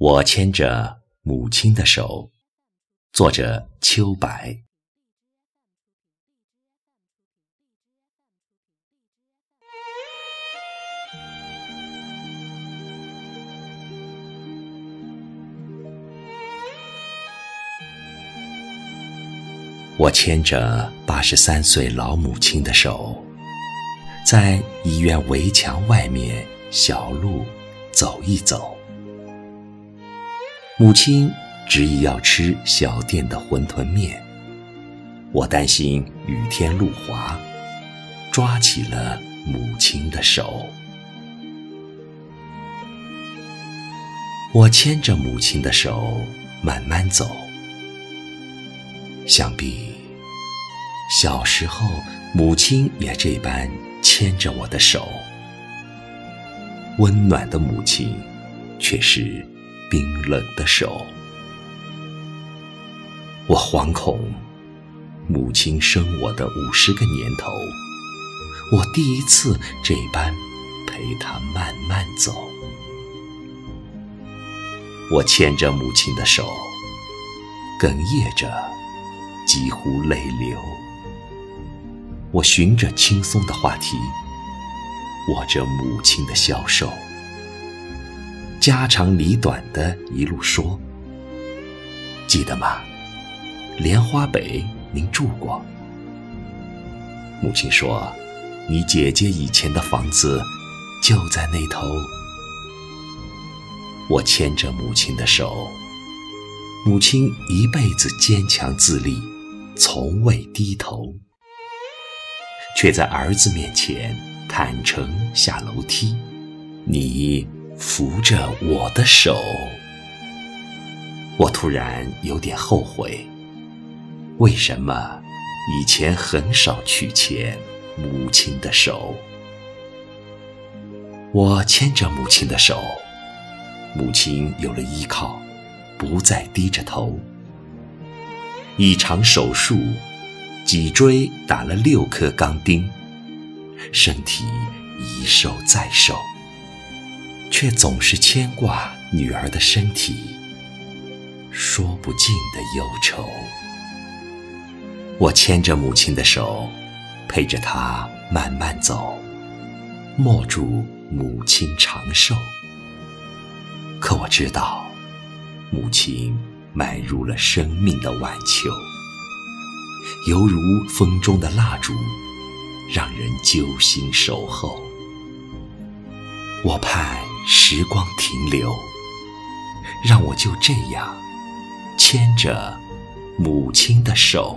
我牵着母亲的手，作者秋白。我牵着八十三岁老母亲的手，在医院围墙外面小路走一走。母亲执意要吃小店的馄饨面，我担心雨天路滑，抓起了母亲的手。我牵着母亲的手慢慢走，想必小时候母亲也这般牵着我的手，温暖的母亲却是。冰冷的手，我惶恐。母亲生我的五十个年头，我第一次这般陪她慢慢走。我牵着母亲的手，哽咽着，几乎泪流。我寻着轻松的话题，握着母亲的小手。家长里短的一路说，记得吗？莲花北您住过。母亲说，你姐姐以前的房子就在那头。我牵着母亲的手，母亲一辈子坚强自立，从未低头，却在儿子面前坦诚下楼梯。你。扶着我的手，我突然有点后悔，为什么以前很少去牵母亲的手？我牵着母亲的手，母亲有了依靠，不再低着头。一场手术，脊椎打了六颗钢钉，身体一瘦再瘦。却总是牵挂女儿的身体，说不尽的忧愁。我牵着母亲的手，陪着她慢慢走，默祝母亲长寿。可我知道，母亲迈入了生命的晚秋，犹如风中的蜡烛，让人揪心守候。我盼。时光停留，让我就这样牵着母亲的手。